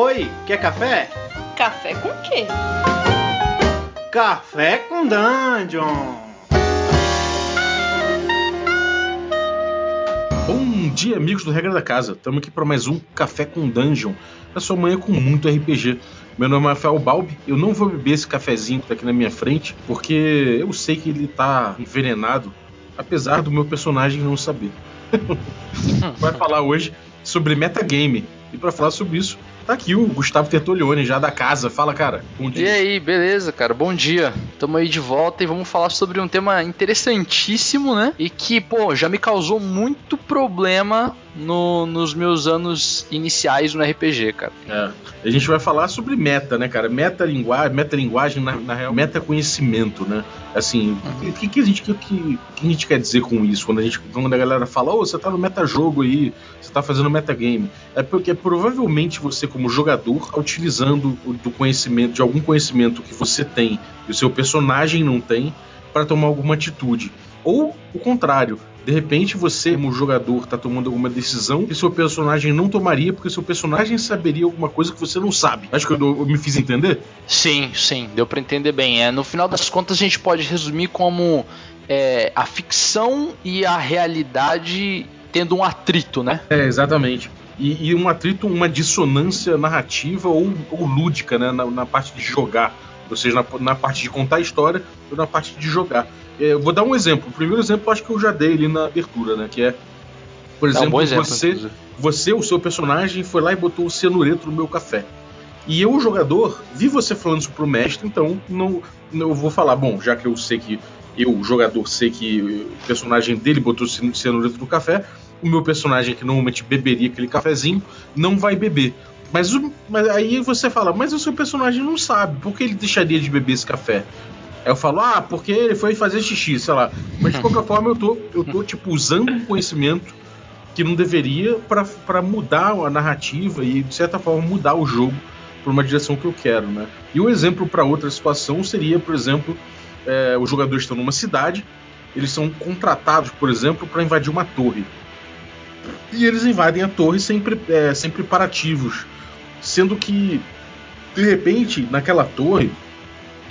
Oi, quer café? Café com quê? Café com Dungeon! Bom dia, amigos do Regra da Casa. Estamos aqui para mais um Café com Dungeon. A sua manhã com muito RPG. Meu nome é Rafael Balbi. Eu não vou beber esse cafezinho que tá aqui na minha frente, porque eu sei que ele tá envenenado, apesar do meu personagem não saber. Vai falar hoje sobre metagame. E para falar sobre isso, tá aqui o Gustavo Tertolione, já da casa. Fala, cara. Bom dia. E aí, beleza, cara? Bom dia. Tamo aí de volta e vamos falar sobre um tema interessantíssimo, né? E que, pô, já me causou muito problema no, nos meus anos iniciais no RPG, cara. É. A gente vai falar sobre meta, né, cara? Metalinguagem, na, na real, metaconhecimento, né? Assim, uhum. o que, que, a gente, que, que, a gente quer dizer com isso? Quando a, gente, quando a galera fala, ô, oh, você tá no metajogo aí, você tá fazendo metagame. É porque provavelmente você, como jogador, tá utilizando do conhecimento, de algum conhecimento que você tem e o seu personagem não tem, para tomar alguma atitude. Ou o contrário, de repente você, como jogador, está tomando alguma decisão que seu personagem não tomaria porque seu personagem saberia alguma coisa que você não sabe. Acho que eu, eu me fiz entender? Sim, sim, deu para entender bem. É, no final das contas, a gente pode resumir como é, a ficção e a realidade tendo um atrito, né? É, exatamente. E, e um atrito, uma dissonância narrativa ou, ou lúdica, né? Na, na, parte de jogar. Ou seja, na, na parte de contar a história ou na parte de jogar. É, eu vou dar um exemplo. O primeiro exemplo acho que eu já dei ali na abertura, né? Que é, por exemplo, um exemplo você, você, o seu personagem, foi lá e botou o cianureto no meu café. E eu, o jogador, vi você falando isso pro mestre, então não, não eu vou falar, bom, já que eu sei que eu, o jogador, sei que o personagem dele botou o cianureto no café, o meu personagem, que normalmente beberia aquele cafezinho, não vai beber. Mas, mas, aí você fala, mas o seu personagem não sabe, por que ele deixaria de beber esse café? Eu falo, ah, porque ele foi fazer xixi, sei lá. Mas de qualquer forma eu tô, eu tô tipo, usando um conhecimento que não deveria para mudar a narrativa e, de certa forma, mudar o jogo por uma direção que eu quero, né? E um exemplo para outra situação seria, por exemplo, é, os jogadores estão numa cidade, eles são contratados, por exemplo, para invadir uma torre. E eles invadem a torre sem, é, sem preparativos, sendo que, de repente, naquela torre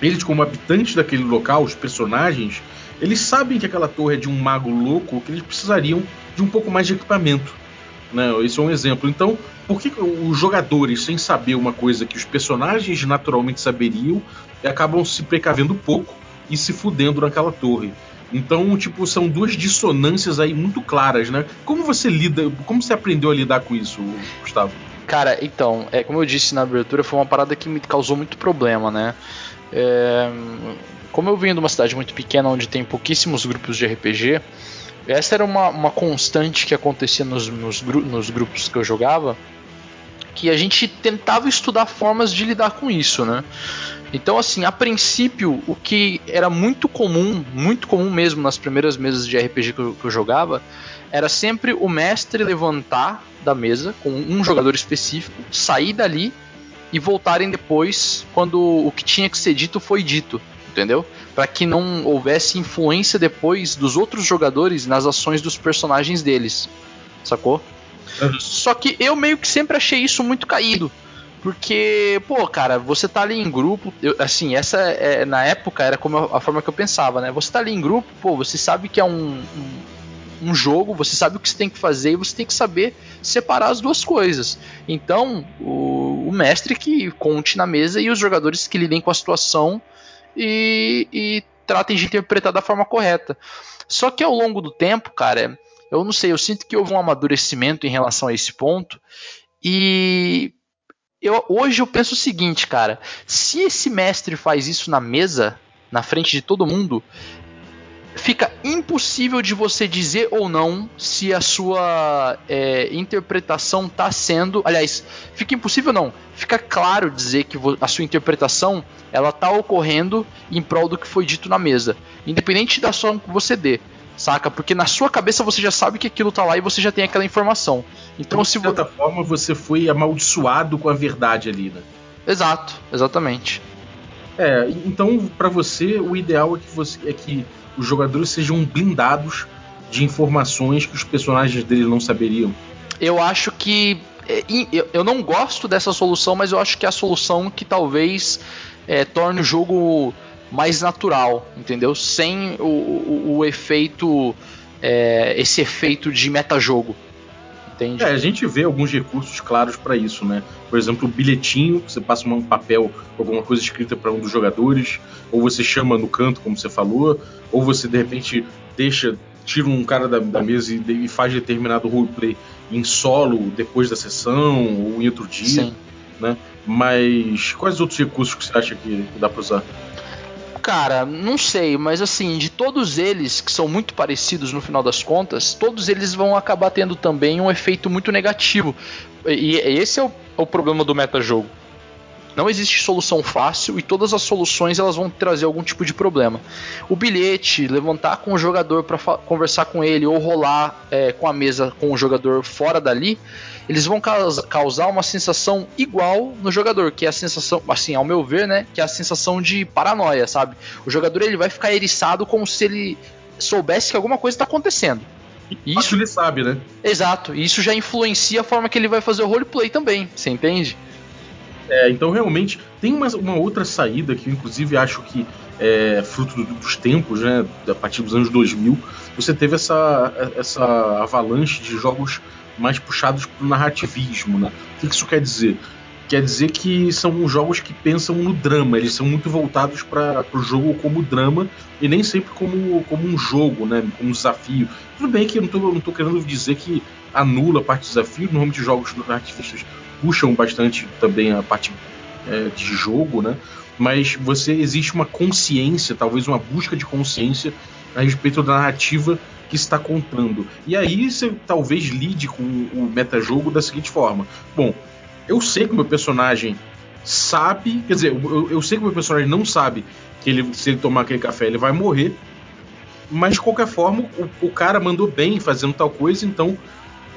eles, como habitantes daquele local, os personagens, eles sabem que aquela torre é de um mago louco, que eles precisariam de um pouco mais de equipamento. Né? Esse é um exemplo. Então, por que os jogadores, sem saber uma coisa que os personagens naturalmente saberiam, acabam se precavendo pouco e se fudendo naquela torre? Então, tipo, são duas dissonâncias aí muito claras, né? Como você lida, como você aprendeu a lidar com isso, Gustavo? Cara, então, é como eu disse na abertura, foi uma parada que me causou muito problema, né? É, como eu venho de uma cidade muito pequena onde tem pouquíssimos grupos de RPG, essa era uma, uma constante que acontecia nos, nos, nos grupos que eu jogava, que a gente tentava estudar formas de lidar com isso, né? Então, assim, a princípio, o que era muito comum, muito comum mesmo nas primeiras mesas de RPG que eu, que eu jogava, era sempre o mestre levantar da mesa com um jogador específico, sair dali e voltarem depois quando o que tinha que ser dito foi dito, entendeu? Para que não houvesse influência depois dos outros jogadores nas ações dos personagens deles, sacou? Uhum. Só que eu meio que sempre achei isso muito caído. Porque, pô, cara, você tá ali em grupo. Eu, assim, essa é, na época era como a, a, forma que eu pensava, né? Você tá ali em grupo, pô, você sabe que é um, um um jogo, você sabe o que você tem que fazer e você tem que saber separar as duas coisas. Então, o, o mestre que conte na mesa e os jogadores que lidem com a situação e, e tratem de interpretar da forma correta. Só que ao longo do tempo, cara, eu não sei, eu sinto que houve um amadurecimento em relação a esse ponto e eu, hoje eu penso o seguinte, cara, se esse mestre faz isso na mesa, na frente de todo mundo, fica impossível de você dizer ou não se a sua é, interpretação está sendo. Aliás, fica impossível não. Fica claro dizer que a sua interpretação ela está ocorrendo em prol do que foi dito na mesa, independente da ação que você dê. Saca? Porque na sua cabeça você já sabe que aquilo tá lá e você já tem aquela informação. Então, de certa vo... forma, você foi amaldiçoado com a verdade ali, né? Exato, exatamente. É, então para você o ideal é que você é que os jogadores sejam blindados de informações que os personagens deles não saberiam. Eu acho que é, eu não gosto dessa solução, mas eu acho que é a solução que talvez é, torne o jogo mais natural, entendeu? Sem o, o, o efeito, é, esse efeito de metajogo. Entende? É, a gente vê alguns recursos claros para isso, né? Por exemplo, o bilhetinho, você passa um papel alguma coisa escrita para um dos jogadores, ou você chama no canto, como você falou, ou você de repente deixa, tira um cara da, da mesa e, e, faz determinado roleplay em solo depois da sessão ou em outro dia, Sim. né? Mas quais outros recursos que você acha que, que dá para usar? Cara, não sei, mas assim, de todos eles que são muito parecidos no final das contas, todos eles vão acabar tendo também um efeito muito negativo. E esse é o, é o problema do metajogo. Não existe solução fácil e todas as soluções elas vão trazer algum tipo de problema. O bilhete, levantar com o jogador para conversar com ele ou rolar é, com a mesa com o jogador fora dali, eles vão causar uma sensação igual no jogador, que é a sensação, assim, ao meu ver, né, que é a sensação de paranoia, sabe? O jogador ele vai ficar eriçado como se ele soubesse que alguma coisa está acontecendo. Isso ele sabe, né? Exato. E isso já influencia a forma que ele vai fazer o roleplay também, você entende? É, então realmente tem uma, uma, outra saída que eu inclusive acho que é fruto do, dos tempos, né, a partir dos anos 2000, você teve essa, essa avalanche de jogos mais puxados para o narrativismo. Né? O que isso quer dizer? Quer dizer que são jogos que pensam no drama, eles são muito voltados para o jogo como drama e nem sempre como, como um jogo, né? como um desafio. Tudo bem que eu não estou querendo dizer que anula a parte de desafio, normalmente jogos narrativistas puxam bastante também a parte é, de jogo, né? mas você existe uma consciência, talvez uma busca de consciência a respeito da narrativa que está contando. E aí você talvez lide com o metajogo da seguinte forma: bom, eu sei que meu personagem sabe, quer dizer, eu, eu sei que meu personagem não sabe que ele, se ele tomar aquele café ele vai morrer, mas de qualquer forma o, o cara mandou bem fazendo tal coisa, então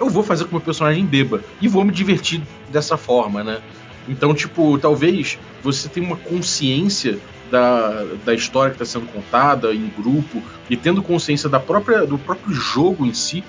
eu vou fazer com que meu personagem beba e vou me divertir dessa forma, né? Então, tipo, talvez você tenha uma consciência da, da história que está sendo contada em grupo e tendo consciência da própria, do próprio jogo em si,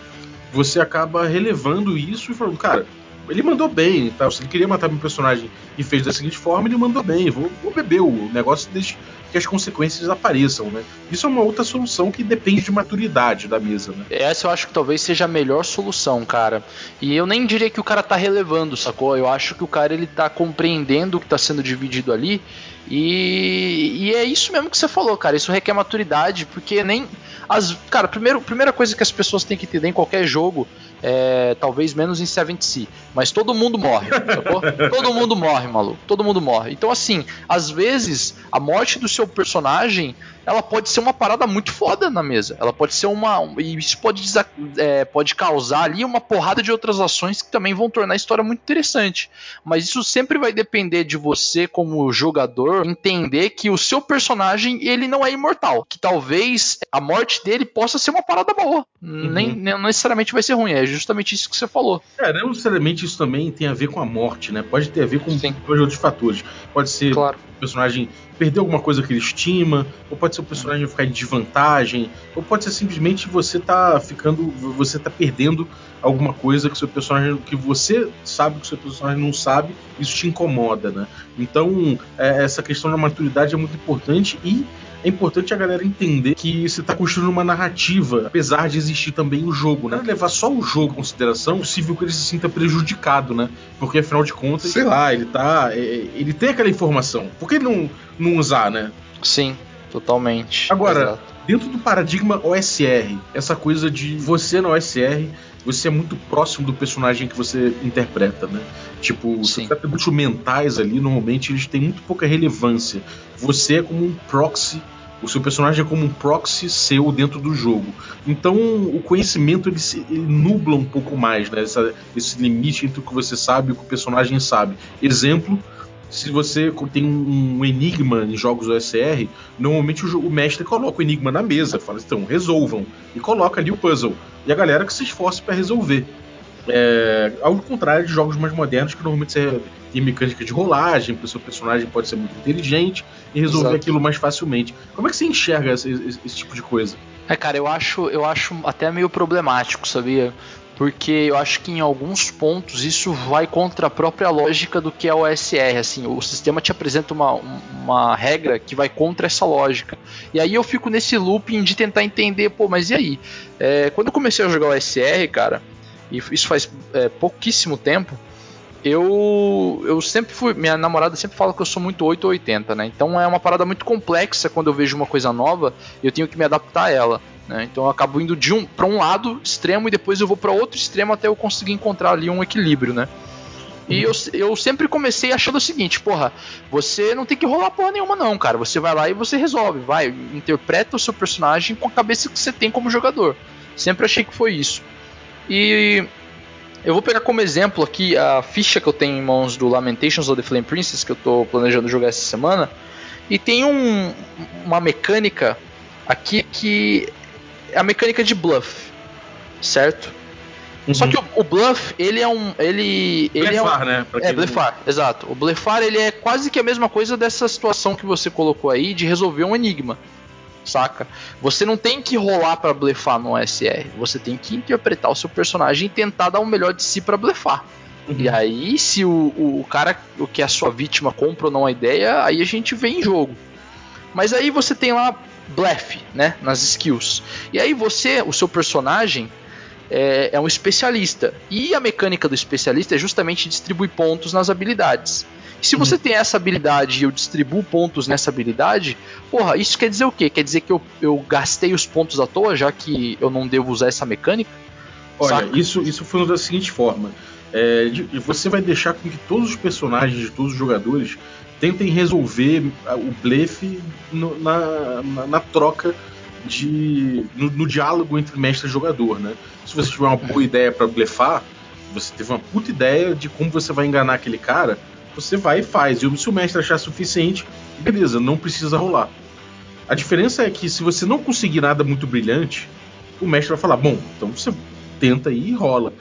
você acaba relevando isso e falando, cara, ele mandou bem, tá? se ele queria matar meu personagem e fez da seguinte forma, ele mandou bem, vou, vou beber o negócio desde que as consequências apareçam, né? Isso é uma outra solução que depende de maturidade da mesa, né? Essa eu acho que talvez seja a melhor solução, cara. E eu nem diria que o cara tá relevando, sacou? Eu acho que o cara ele tá compreendendo o que tá sendo dividido ali e, e é isso mesmo que você falou, cara. Isso requer maturidade, porque nem. As, cara, primeiro, primeira coisa que as pessoas têm que entender em qualquer jogo é, talvez menos em Seven Sea. Mas todo mundo morre, sacou? todo mundo morre, maluco. Todo mundo morre. Então, assim, às vezes, a morte do seu personagem ela pode ser uma parada muito foda na mesa. Ela pode ser uma. E isso pode, é, pode causar ali uma porrada de outras ações que também vão tornar a história muito interessante. Mas isso sempre vai depender de você, como jogador, entender que o seu personagem ele não é imortal. Que talvez a morte dele possa ser uma parada boa. Uhum. Nem, nem necessariamente vai ser ruim. É justamente isso que você falou. É, não necessariamente isso também tem a ver com a morte, né? Pode ter a ver com Sim. outros fatores. Pode ser claro. o personagem perder alguma coisa que ele estima, ou pode ser o personagem ficar em desvantagem, ou pode ser simplesmente você tá ficando, você tá perdendo alguma coisa que seu personagem, que você sabe que seu personagem não sabe, isso te incomoda, né? Então, é, essa questão da maturidade é muito importante e é importante a galera entender que você está construindo uma narrativa, apesar de existir também o jogo, né? Levar só o jogo em consideração, é possível que ele se sinta prejudicado, né? Porque afinal de contas, sei lá, ele tá. É, ele tem aquela informação. Por que não, não usar, né? Sim, totalmente. Agora, Exato. dentro do paradigma OSR, essa coisa de você na OSR você é muito próximo do personagem que você interpreta, né? Tipo, os atributos mentais ali, normalmente, eles têm muito pouca relevância. Você é como um proxy o seu personagem é como um proxy seu dentro do jogo. Então o conhecimento ele, se, ele nubla um pouco mais, né? Essa, esse limite entre o que você sabe e o que o personagem sabe. Exemplo, se você tem um enigma em jogos OSR, normalmente o, mestre coloca o enigma na mesa, fala então, resolvam, e coloca ali o puzzle. E a galera que se esforce para resolver. É, ao contrário de jogos mais modernos, que normalmente você tem mecânica de rolagem, porque o seu personagem pode ser muito inteligente e resolver Exato. aquilo mais facilmente. Como é que você enxerga esse, esse, esse, tipo de coisa? É, cara, eu acho, eu acho até meio problemático, sabia? Porque eu acho que em alguns pontos isso vai contra a própria lógica do que é o OSR. Assim, o sistema te apresenta uma, uma regra que vai contra essa lógica. E aí eu fico nesse looping de tentar entender, pô, mas e aí? É, quando eu comecei a jogar o OSR, cara, e isso faz é, pouquíssimo tempo, eu, eu sempre fui. Minha namorada sempre fala que eu sou muito 8 ou 80, né? Então é uma parada muito complexa quando eu vejo uma coisa nova eu tenho que me adaptar a ela. Né? Então eu acabo indo de um para um lado extremo e depois eu vou para outro extremo até eu conseguir encontrar ali um equilíbrio, né? E eu, eu sempre comecei achando o seguinte, porra, você não tem que rolar porra nenhuma não, cara. Você vai lá e você resolve, vai, interpreta o seu personagem com a cabeça que você tem como jogador. Sempre achei que foi isso. E eu vou pegar como exemplo aqui a ficha que eu tenho em mãos do Lamentations of the Flame Princess, que eu estou planejando jogar essa semana. E tem um, uma mecânica aqui que a mecânica de bluff, certo? Uhum. Só que o, o, bluff, ele é um. Ele, ele blefar, é um, né? Pra é, blefar, não... exato. O blefar ele é quase que a mesma coisa dessa situação que você colocou aí de resolver um enigma saca? Você não tem que rolar para blefar no SR, você tem que interpretar o seu personagem e tentar dar o melhor de si para blefar. Uhum. E aí, se o, o, o cara, o que é a sua vítima compra ou não a ideia, aí a gente vê em jogo. Mas aí você tem lá blefe, né, nas skills. E aí você, o seu personagem é, é um especialista. E a mecânica do especialista é justamente distribuir pontos nas habilidades. E se você uhum. tem essa habilidade e eu distribuo pontos nessa habilidade, porra, isso quer dizer o quê? Quer dizer que eu, eu gastei os pontos à toa, já que eu não devo usar essa mecânica? Olha, isso, isso foi da seguinte forma. É, de, você vai deixar com que todos os personagens de todos os jogadores tentem resolver o blefe no, na, na, na, troca de. No, no, diálogo entre mestre e jogador, né? Se você tiver uma boa ideia para blefar, você teve uma puta ideia de como você vai enganar aquele cara, você vai e faz. E se o mestre achar suficiente, beleza, não precisa rolar. A diferença é que se você não conseguir nada muito brilhante, o mestre vai falar: bom, então você tenta aí e rola.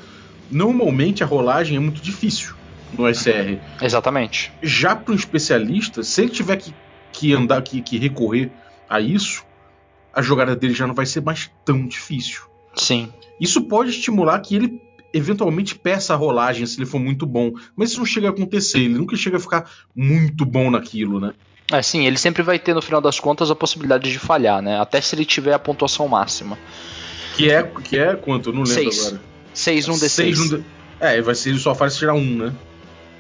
Normalmente a rolagem é muito difícil no SR. Exatamente. Já para um especialista, se ele tiver que, que andar, que, que recorrer a isso, a jogada dele já não vai ser mais tão difícil. Sim. Isso pode estimular que ele eventualmente peça a rolagem se ele for muito bom. Mas isso não chega a acontecer, ele nunca chega a ficar muito bom naquilo, né? É, sim, ele sempre vai ter no final das contas a possibilidade de falhar, né? Até se ele tiver a pontuação máxima. Que é, que é quanto? Eu não lembro Seis. agora. 6 num D6. 6 num D... É, vai ser, ele só faz tirar um, né?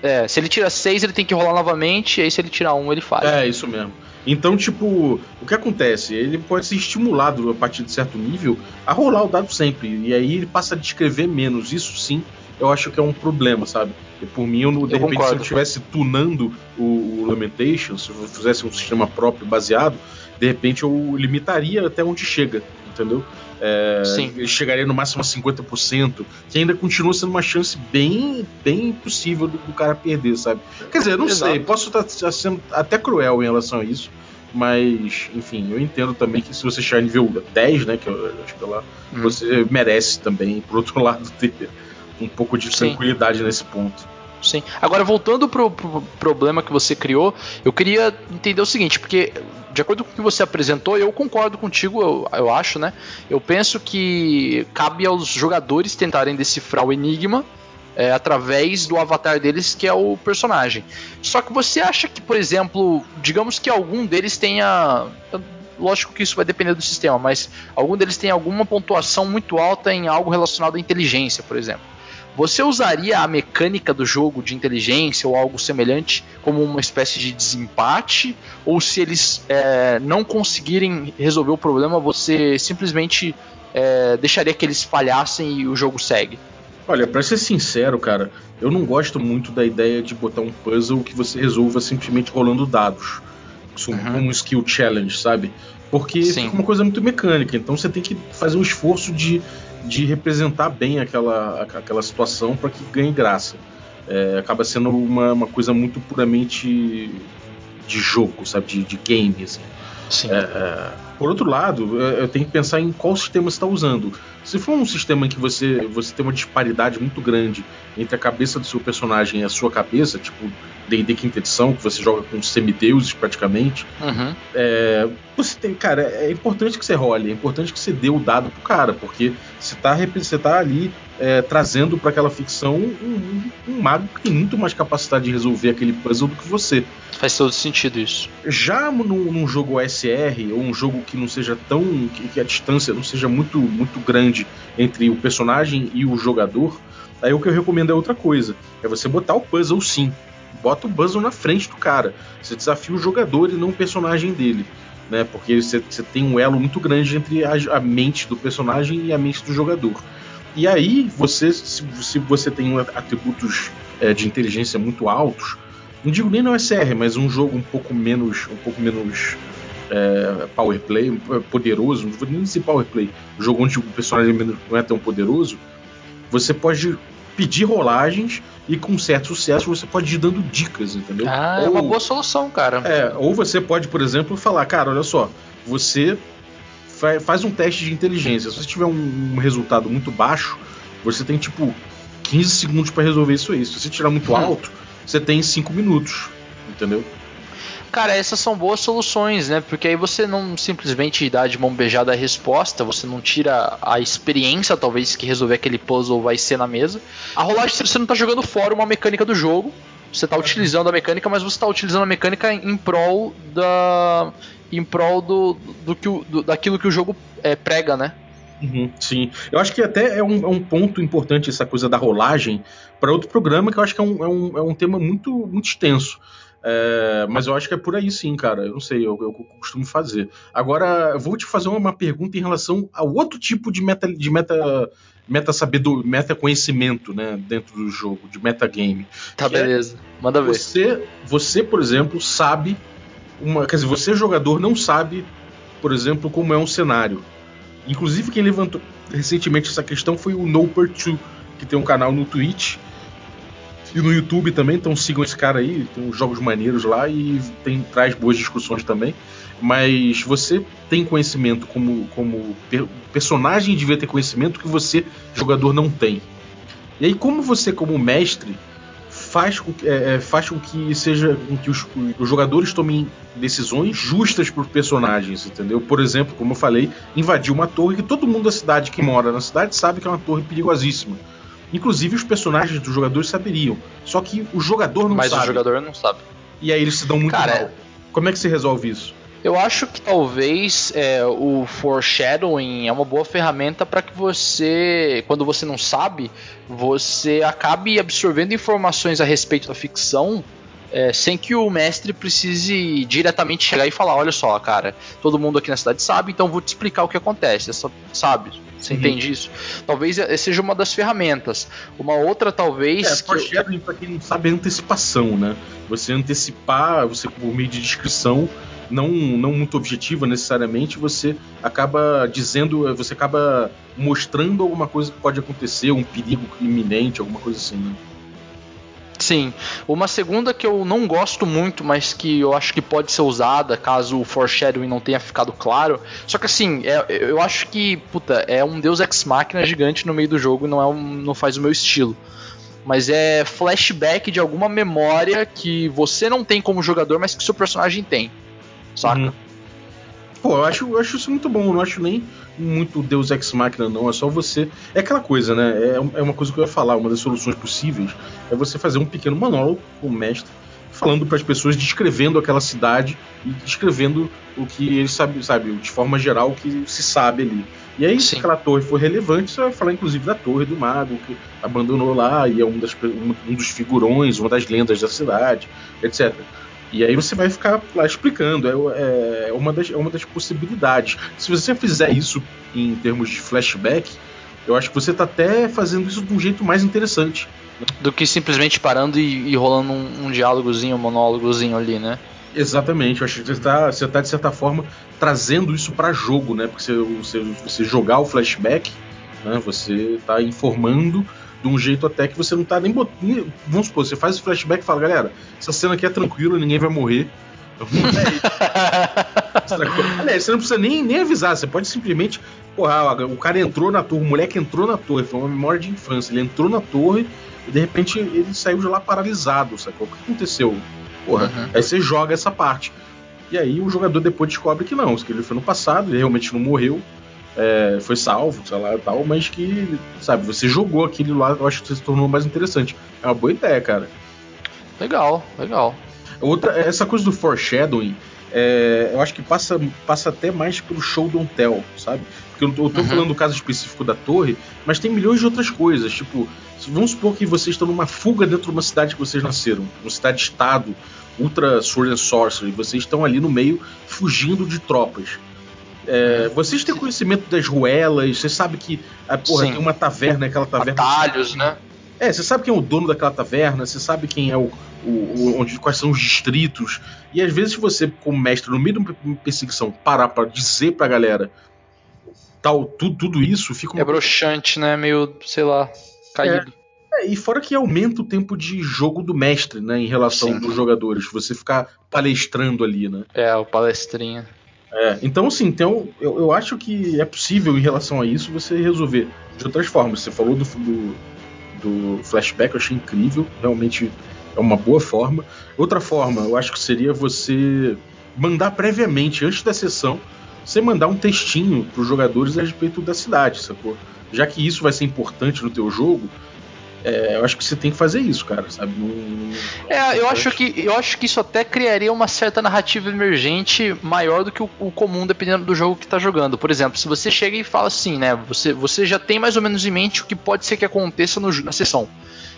É, se ele tira 6, ele tem que rolar novamente, e aí se ele tirar um, ele faz. É, isso mesmo. Então, tipo, o que acontece? Ele pode ser estimulado a partir de certo nível a rolar o dado sempre. E aí ele passa a descrever menos. Isso sim, eu acho que é um problema, sabe? E por mim, eu, de eu repente, concordo. se eu estivesse tunando o, o Lamentation, se eu fizesse um sistema próprio baseado, de repente eu limitaria até onde chega, entendeu? É, chegaria no máximo a 50%, que ainda continua sendo uma chance bem, bem impossível do, do cara perder, sabe? Quer dizer, não Exato. sei, posso estar sendo até cruel em relação a isso, mas, enfim, eu entendo também que se você chegar nível 10, né, que eu acho que lá, hum. você merece também, por outro lado, ter um pouco de Sim. tranquilidade nesse ponto. Sim. Agora, voltando pro, pro problema que você criou, eu queria entender o seguinte, porque de acordo com o que você apresentou, eu concordo contigo, eu, eu acho, né? Eu penso que cabe aos jogadores tentarem decifrar o enigma é, através do avatar deles, que é o personagem. Só que você acha que, por exemplo, digamos que algum deles tenha. Lógico que isso vai depender do sistema, mas algum deles tenha alguma pontuação muito alta em algo relacionado à inteligência, por exemplo. Você usaria a mecânica do jogo de inteligência ou algo semelhante como uma espécie de desempate? Ou se eles é, não conseguirem resolver o problema, você simplesmente é, deixaria que eles falhassem e o jogo segue? Olha, para ser sincero, cara, eu não gosto muito da ideia de botar um puzzle que você resolva simplesmente rolando dados. Uhum. Um skill challenge, sabe? Porque Sim. fica uma coisa muito mecânica. Então você tem que fazer um esforço de de representar bem aquela, aquela situação para que ganhe graça. É, acaba sendo uma, uma coisa muito puramente de jogo, sabe? De, de game, assim. Sim. É, é, por outro lado, eu tenho que pensar em qual sistema você está usando. Se for um sistema em que você, você tem uma disparidade muito grande entre a cabeça do seu personagem e a sua cabeça, tipo D&D quinta edição, que você joga com semideuses praticamente. Uhum. É, você tem, cara, é importante que você role, é importante que você dê o dado pro cara, porque você tá, você tá ali é, trazendo para aquela ficção um, um, um, mago que tem muito mais capacidade de resolver aquele puzzle do que você. Faz todo sentido isso. Já num, num jogo OSR, ou um jogo que não seja tão. Que, que, a distância não seja muito, muito grande entre o personagem e o jogador, aí o que eu recomendo é outra coisa. É você botar o puzzle sim. Bota o puzzle na frente do cara. Você desafia o jogador e não o personagem dele né? Porque você, você tem um elo muito grande entre a, a, mente do personagem e a mente do jogador. E aí, você, se, se você tem atributos é, de inteligência muito altos, não digo nem no SR, mas um jogo um pouco menos, um pouco menos é, power play, poderoso, não vou nem dizer power play, um jogo onde o personagem não é tão poderoso, você pode pedir rolagens e com certo sucesso você pode ir dando dicas, entendeu? Ah, ou, é uma boa solução, cara. É, ou você pode, por exemplo, falar, cara, olha só, você faz um teste de inteligência. Se você tiver um, um resultado muito baixo, você tem tipo 15 segundos para resolver isso aí. Se você tirar muito hum. alto, você tem 5 minutos, entendeu? Cara, essas são boas soluções, né? Porque aí você não simplesmente dá de mão beijada a resposta, você não tira a experiência, talvez, que resolver aquele puzzle vai ser na mesa. A rolagem você não tá jogando fora uma mecânica do jogo, você tá utilizando a mecânica, mas você tá utilizando a mecânica em prol da. em prol do, do, do, do daquilo que o jogo é, prega, né? Uhum, sim, eu acho que até é um, é um ponto importante essa coisa da rolagem para outro programa que eu acho que é um, é um, é um tema muito, muito extenso. É, mas eu acho que é por aí sim, cara. Eu não sei, eu, eu costumo fazer. Agora, eu vou te fazer uma pergunta em relação ao outro tipo de meta, de meta, meta sabedoria, meta conhecimento, né, dentro do jogo, de metagame. Tá, é beleza. É Manda ver. Você, você, por exemplo, sabe uma, quer dizer, você jogador não sabe, por exemplo, como é um cenário. Inclusive quem levantou recentemente essa questão foi o Noper2, que tem um canal no Twitch e no YouTube também, então sigam esse cara aí, tem uns jogos maneiros lá e tem, traz boas discussões também. Mas você tem conhecimento como, como personagem devia ter conhecimento que você, jogador, não tem. E aí, como você, como mestre, faz com, é, é faz com que seja com que os, os jogadores tomem decisões justas para os personagens, entendeu? Por exemplo, como eu falei, invadir uma torre que todo mundo da cidade que mora na cidade sabe que é uma torre perigosíssima. Inclusive os personagens dos jogadores saberiam. Só que o jogador não Mas sabe. Mas o jogador não sabe. E aí eles se dão muito Cara, mal. Como é que se resolve isso? Eu acho que talvez é, o foreshadowing é uma boa ferramenta para que você, quando você não sabe, você acabe absorvendo informações a respeito da ficção é, sem que o mestre precise diretamente chegar e falar: olha só, cara, todo mundo aqui na cidade sabe, então vou te explicar o que acontece. Essa, sabe? Você uhum. entende isso? Talvez seja uma das ferramentas. Uma outra, talvez. É, foreshadowing, eu... para quem não sabe, é antecipação, né? Você antecipar, você por meio de descrição, não, não muito objetiva necessariamente, você acaba dizendo, você acaba mostrando alguma coisa que pode acontecer, um perigo iminente, alguma coisa assim, né? Sim. Uma segunda que eu não gosto muito, mas que eu acho que pode ser usada caso o foreshadowing não tenha ficado claro. Só que assim, é, eu acho que, puta, é um Deus Ex Machina gigante no meio do jogo não, é um, não faz o meu estilo. Mas é flashback de alguma memória que você não tem como jogador, mas que seu personagem tem. Saca? Uhum. Pô, eu acho, eu acho isso muito bom. Eu não acho nem muito Deus Ex Machina, não. É só você. É aquela coisa, né? É, é uma coisa que eu ia falar. Uma das soluções possíveis é você fazer um pequeno manual com o mestre, falando para as pessoas, descrevendo aquela cidade e descrevendo o que eles sabem, sabe, de forma geral, o que se sabe ali. E aí, Sim. se aquela torre for relevante, você vai falar inclusive da torre do mago que abandonou lá e é um, das, um, um dos figurões, uma das lendas da cidade, etc. E aí você vai ficar lá explicando. É, é, uma, das, é uma das possibilidades. Se você fizer isso em termos de flashback, eu acho que você está até fazendo isso de um jeito mais interessante. Né? Do que simplesmente parando e, e rolando um, um diálogozinho, um monólogozinho ali, né? Exatamente, eu acho que você está, você tá, de certa forma, trazendo isso para jogo, né? Porque você, você, você jogar o flashback, né? você está informando de um jeito até que você não tá nem botando. Vamos supor, você faz o flashback e fala, galera, essa cena aqui é tranquila, ninguém vai morrer. Aliás, você não precisa nem, nem avisar, você pode simplesmente. porra, o cara entrou na torre, o moleque entrou na torre, foi uma memória de infância. Ele entrou na torre e de repente ele saiu de lá paralisado, sacou? O que aconteceu? Porra, uhum. aí você joga essa parte. E aí o jogador depois descobre que não, que ele foi no passado, ele realmente não morreu, é, foi salvo, sei lá tal, mas que, sabe, você jogou aquele lá, eu acho que se tornou mais interessante. É uma boa ideia, cara. Legal, legal. Outra, essa coisa do foreshadowing, é, eu acho que passa, passa até mais pelo show don't tell, sabe? Porque eu, eu tô uhum. falando do caso específico da torre, mas tem milhões de outras coisas. Tipo, vamos supor que vocês estão numa fuga dentro de uma cidade que vocês nasceram, uma cidade-estado, ultra sword and sorcery, vocês estão ali no meio fugindo de tropas. É, vocês têm conhecimento das ruelas, você sabe que a porra Sim. tem uma taverna, aquela taverna. Atalhos, né? É, você sabe quem é o dono daquela taverna, você sabe quem é o, o, o, onde, quais são os distritos. E às vezes você, como mestre, no meio de uma perseguição, parar para dizer pra galera tal, tudo, tudo isso, fica uma... É broxante, né? Meio, sei lá, caído. É, é, e fora que aumenta o tempo de jogo do mestre, né? Em relação Sim. dos jogadores. Você ficar palestrando ali, né? É, o palestrinha. É, então, assim, então, eu, eu acho que é possível, em relação a isso, você resolver de outras formas. Você falou do, do do flashback, eu achei incrível, realmente é uma boa forma. Outra forma, eu acho que seria você mandar previamente, antes da sessão, você mandar um textinho para os jogadores a respeito da cidade, sacou? Já que isso vai ser importante no teu jogo, é, eu acho que você tem que fazer isso, cara, sabe? Não, não, é, eu acho, que, eu acho que isso até criaria uma certa narrativa emergente maior do que o, o, comum, dependendo do jogo que tá jogando. Por exemplo, se você chega e fala assim, né? Você, você já tem mais ou menos em mente o que pode ser que aconteça no, na sessão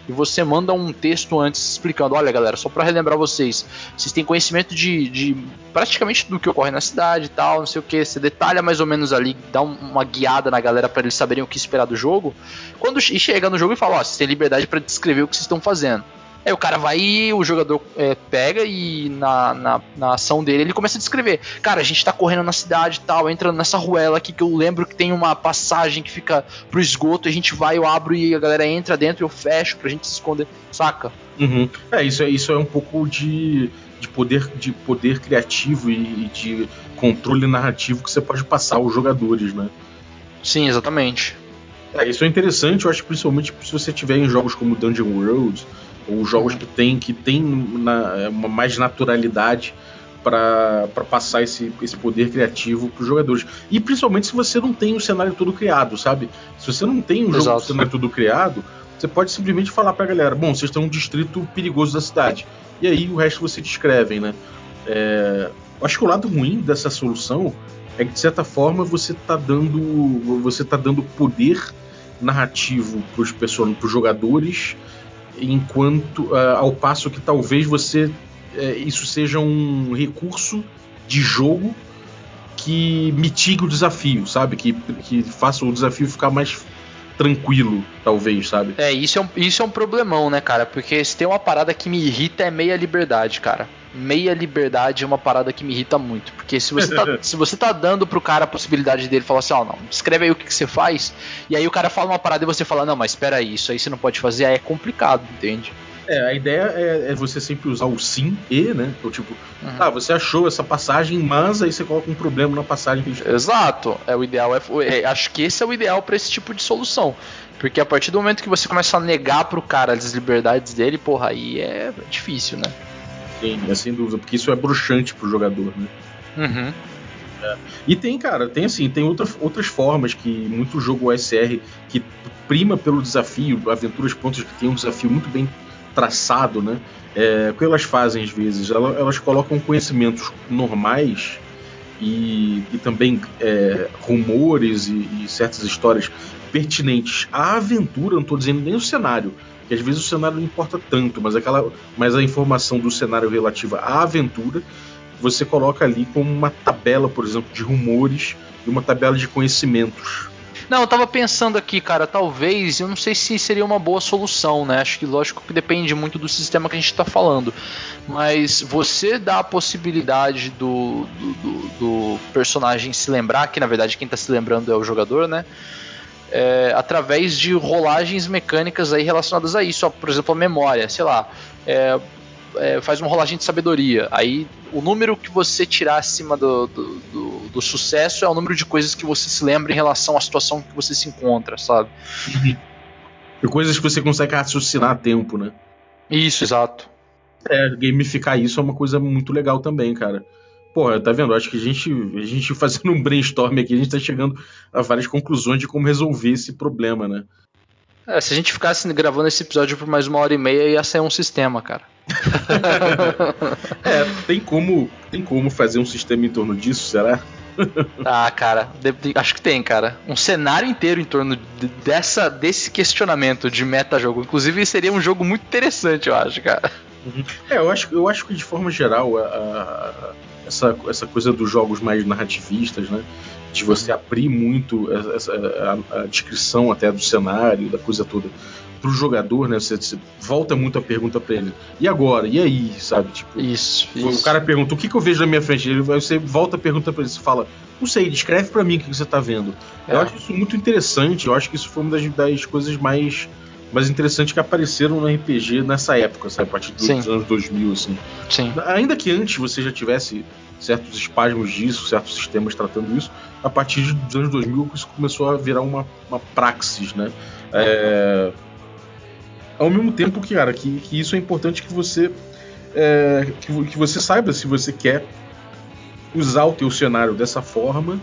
e você manda um texto antes explicando: olha, galera, só para relembrar vocês, vocês têm conhecimento de, de, praticamente do que ocorre na cidade e tal, não sei o que, você detalha mais ou menos ali, dá uma guiada na galera para eles saberem o que esperar do jogo. Quando e chega no jogo e fala: ó, vocês têm liberdade para descrever o que vocês estão fazendo. Aí o cara vai e o jogador é, pega e na, na, na, ação dele ele começa a descrever. Cara, a gente tá correndo na cidade e tal, entra nessa ruela aqui que eu lembro que tem uma passagem que fica pro esgoto, a gente vai, eu abro e a galera entra dentro e eu fecho pra gente se esconder, saca? Uhum. É, isso é, isso é um pouco de, de, poder, de poder criativo e, e de controle narrativo que você pode passar aos jogadores, né? Sim, exatamente. É, isso é interessante, eu acho principalmente se você tiver em jogos como Dungeon World ou jogos que tem, que tem na, é, uma mais naturalidade para passar esse, esse poder criativo para os jogadores. E principalmente se você não tem o cenário todo criado, sabe? Se você não tem um jogo cenário todo criado, você pode simplesmente falar para a galera: bom, vocês estão um distrito perigoso da cidade. E aí o resto você descrevem, né? É, acho que o lado ruim dessa solução é que de certa forma você está dando você tá dando poder narrativo para os jogadores enquanto uh, ao passo que talvez você uh, isso seja um recurso de jogo que mitigue o desafio, sabe? Que, que faça o desafio ficar mais tranquilo, talvez, sabe? É, isso é, um, isso é um problemão, né, cara? Porque se tem uma parada que me irrita é meia liberdade, cara. Meia liberdade é uma parada que me irrita muito. Porque se você tá, se você tá dando pro cara a possibilidade dele falar assim, ó, oh, não, escreve aí o que, que, você faz, e aí o cara fala uma parada e você fala, não, mas espera aí, isso aí você não pode fazer, aí é complicado, entende? É, a ideia é, é, você sempre usar o sim e, né? Então, tipo, uhum. ah, você achou essa passagem, mas aí você coloca um problema na passagem que Exato. É o ideal. É, é, acho que esse é o ideal para esse tipo de solução. Porque a partir do momento que você começa a negar pro cara as liberdades dele, porra, aí é difícil, né? Sim, é sem dúvida, porque isso é bruxante pro jogador, né? Uhum. É. E tem, cara, tem assim, tem outra, outras formas que muito jogo OSR que prima pelo desafio, aventuras prontas que tem um desafio muito bem traçado, né? É, o que elas fazem às vezes? Elas, elas colocam conhecimentos normais e, e também é, rumores e, e, certas histórias pertinentes à aventura, não estou dizendo nem o cenário, que às vezes o cenário não importa tanto, mas, aquela, mas a informação do cenário relativa à aventura você coloca ali como uma tabela, por exemplo, de rumores e uma tabela de conhecimentos. Não, eu tava pensando aqui, cara, talvez, eu não sei se seria uma boa solução, né? Acho que lógico que depende muito do sistema que a gente tá falando. Mas você dá a possibilidade do, do, do, do personagem se lembrar, que na verdade quem tá se lembrando é o jogador, né? É, através de rolagens mecânicas aí relacionadas a isso, por exemplo, a memória, sei lá. É, é, faz uma rolagem de sabedoria. Aí o número que você tirar acima do, do, do, do, sucesso é o número de coisas que você se lembra em relação à situação que você se encontra, sabe? E coisas que você consegue raciocinar a tempo, né? Isso, exato. É, gamificar isso é uma coisa muito legal também, cara. Porra, tá vendo? Acho que a gente, a gente fazendo um brainstorm aqui, a gente tá chegando a várias conclusões de como resolver esse problema, né? É, se a gente ficasse gravando esse episódio por mais uma hora e meia, ia sair um sistema, cara. é, tem como, tem como fazer um sistema em torno disso, será? ah, cara, acho que tem, cara. Um cenário inteiro em torno dessa, desse questionamento de meta-jogo. Inclusive, seria um jogo muito interessante, eu acho, cara. Uhum. É, eu acho, eu acho que de forma geral, a, a, essa, essa coisa dos jogos mais narrativistas, né? De você abrir muito essa, a, a descrição até do cenário, da coisa toda pro jogador, né? Você, você volta muito a pergunta para ele. E agora? E aí? Sabe? Tipo, isso, o isso. cara pergunta: o que, que eu vejo na minha frente? Ele, você volta a pergunta para ele, você fala: não sei, descreve para mim o que, que você tá vendo. É. Eu acho isso muito interessante. Eu acho que isso foi uma das, das coisas mais mais interessantes que apareceram no RPG nessa época, sabe? A partir dos Sim. anos 2000, assim. Sim. Ainda que antes você já tivesse certos espasmos disso, certos sistemas tratando isso, a partir dos anos 2000 isso começou a virar uma, uma praxis, né? É, ao mesmo tempo que, cara, que, que isso é importante que você é, que, que, você saiba se você quer usar o teu cenário dessa forma,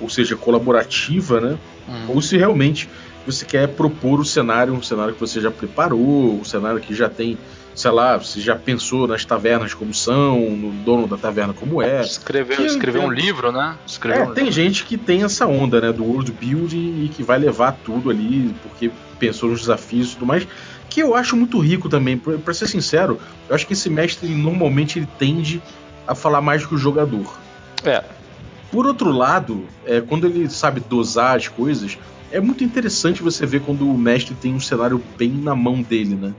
ou seja, colaborativa, né? Hum. Ou se realmente você quer propor o cenário, um cenário que você já preparou, um cenário que já tem, sei lá, você já pensou nas tavernas como são, no dono da taverna como é. Escreveu, escreveu um livro, né? Escreveu é, um tem livro. gente que tem essa onda, né, do world building e que vai levar tudo ali porque pensou nos desafios e tudo mais que eu acho muito rico também. Para ser sincero, eu acho que esse mestre normalmente ele tende a falar mais do que o jogador. É. Por outro lado, é, quando ele sabe dosar as coisas, é muito interessante você ver quando o mestre tem um cenário bem na mão dele, né?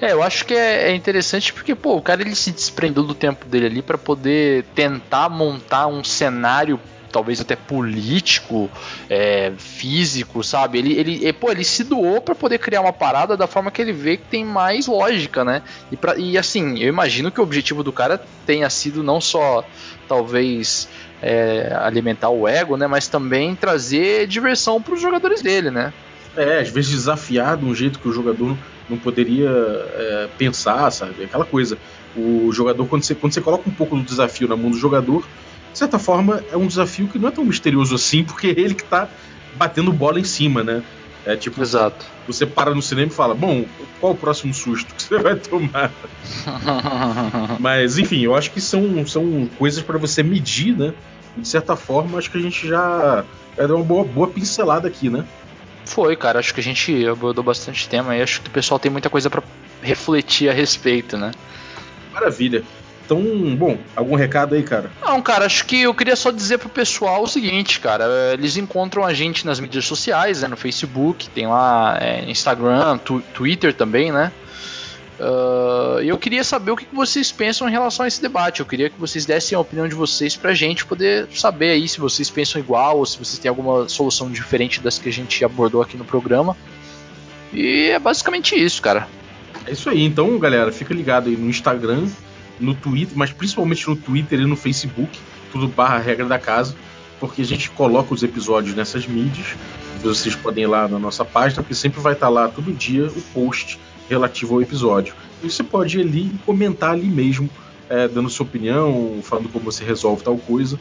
É, eu acho que é, é interessante porque, pô, o cara ele se desprendeu do tempo dele ali para poder tentar montar um cenário talvez até político, é, físico, sabe? Ele, ele, pô, ele se doou para poder criar uma parada da forma que ele vê que tem mais lógica, né? E, pra, e assim, eu imagino que o objetivo do cara tenha sido não só, talvez, é, alimentar o ego, né? Mas também trazer diversão para os jogadores dele, né? É, às vezes desafiar de um jeito que o jogador não poderia é, pensar, sabe? Aquela coisa. O jogador, quando você, quando você coloca um pouco do desafio na mão do jogador, de certa forma, é um desafio que não é tão misterioso assim, porque é ele que tá batendo bola em cima, né? É tipo, Exato. você para no cinema e fala, bom, qual o próximo susto que você vai tomar? Mas, enfim, eu acho que são, são coisas para você medir, né? E, de certa forma, acho que a gente já deu uma boa, boa pincelada aqui, né? Foi, cara, acho que a gente abordou bastante tema e acho que o pessoal tem muita coisa para refletir a respeito, né? Maravilha. Então, bom, algum recado aí, cara? Não, cara, acho que eu queria só dizer pro pessoal o seguinte, cara. Eles encontram a gente nas mídias sociais, né, no Facebook, tem lá é, Instagram, tu, Twitter também, né? Uh, eu queria saber o que vocês pensam em relação a esse debate. Eu queria que vocês dessem a opinião de vocês pra gente poder saber aí se vocês pensam igual ou se vocês têm alguma solução diferente das que a gente abordou aqui no programa. E é basicamente isso, cara. É isso aí. Então, galera, fica ligado aí no Instagram, no Twitter, mas principalmente no Twitter e no Facebook, tudo barra regra da casa, porque a gente coloca os episódios nessas mídias. Vocês podem ir lá na nossa página, porque sempre vai estar lá todo dia o post relativo ao episódio. E você pode ir ali e comentar ali mesmo, é, dando sua opinião, falando como você resolve tal coisa.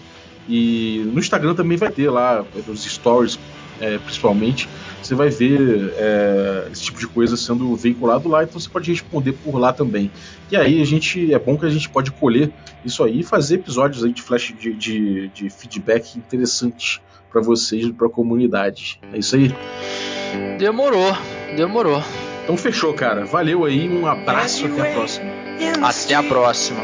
E no Instagram também vai ter lá, nos stories é, principalmente, você vai ver é, esse tipo de coisa sendo veiculado lá, então você pode responder por lá também. E aí a gente é bom que a gente pode colher isso aí e fazer episódios aí de flash de, de, de feedback interessantes para vocês e para a comunidade. É isso aí. Demorou, demorou. Então fechou, cara. Valeu aí, um abraço, até a próxima. Até a próxima.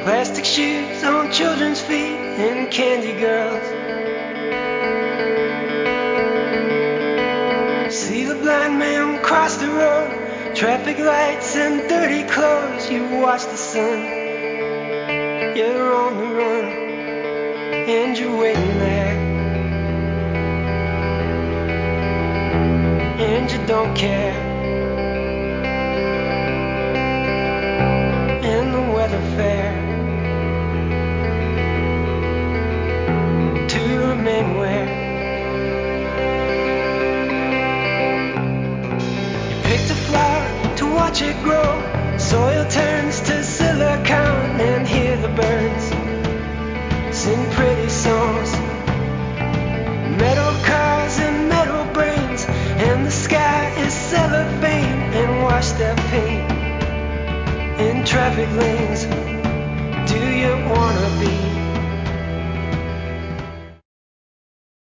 Traffic lights and dirty clothes. You watch the sun. You're on the run. And you're waiting there. And you don't care. Lately.